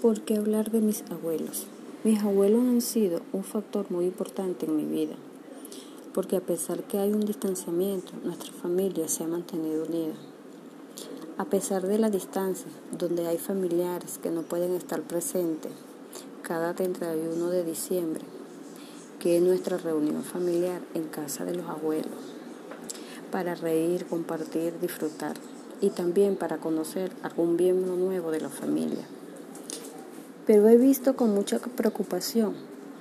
¿Por qué hablar de mis abuelos? Mis abuelos han sido un factor muy importante en mi vida, porque a pesar que hay un distanciamiento, nuestra familia se ha mantenido unida. A pesar de la distancia, donde hay familiares que no pueden estar presentes, cada 31 de diciembre, que es nuestra reunión familiar en casa de los abuelos, para reír, compartir, disfrutar y también para conocer algún miembro nuevo de la familia. Pero he visto con mucha preocupación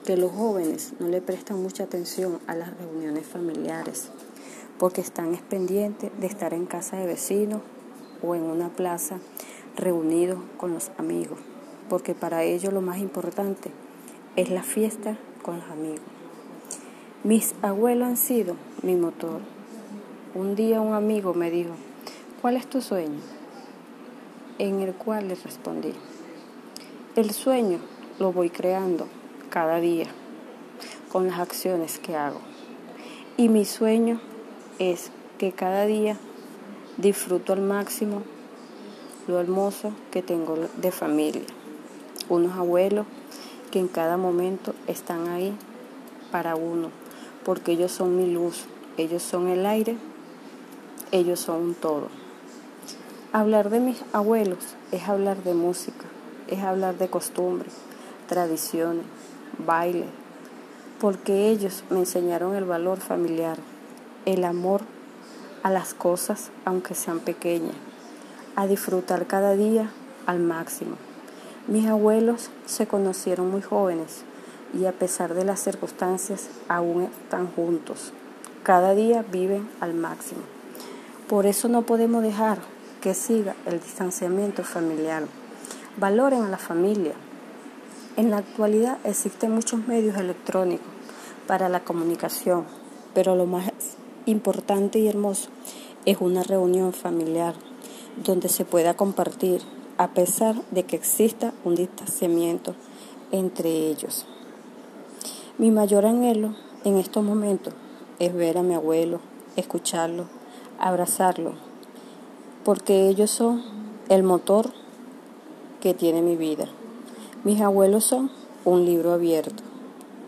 que los jóvenes no le prestan mucha atención a las reuniones familiares porque están pendientes de estar en casa de vecinos o en una plaza reunidos con los amigos, porque para ellos lo más importante es la fiesta con los amigos. Mis abuelos han sido mi motor. Un día un amigo me dijo, ¿cuál es tu sueño? En el cual le respondí, el sueño lo voy creando cada día con las acciones que hago. Y mi sueño es que cada día disfruto al máximo lo hermoso que tengo de familia. Unos abuelos que en cada momento están ahí para uno, porque ellos son mi luz, ellos son el aire, ellos son un todo. Hablar de mis abuelos es hablar de música, es hablar de costumbres, tradiciones, baile, porque ellos me enseñaron el valor familiar, el amor a las cosas aunque sean pequeñas, a disfrutar cada día al máximo. Mis abuelos se conocieron muy jóvenes y a pesar de las circunstancias aún están juntos. Cada día viven al máximo. Por eso no podemos dejar que siga el distanciamiento familiar. Valoren a la familia. En la actualidad existen muchos medios electrónicos para la comunicación, pero lo más importante y hermoso es una reunión familiar donde se pueda compartir a pesar de que exista un distanciamiento entre ellos. Mi mayor anhelo en estos momentos es ver a mi abuelo, escucharlo, abrazarlo, porque ellos son el motor que tiene mi vida. Mis abuelos son un libro abierto.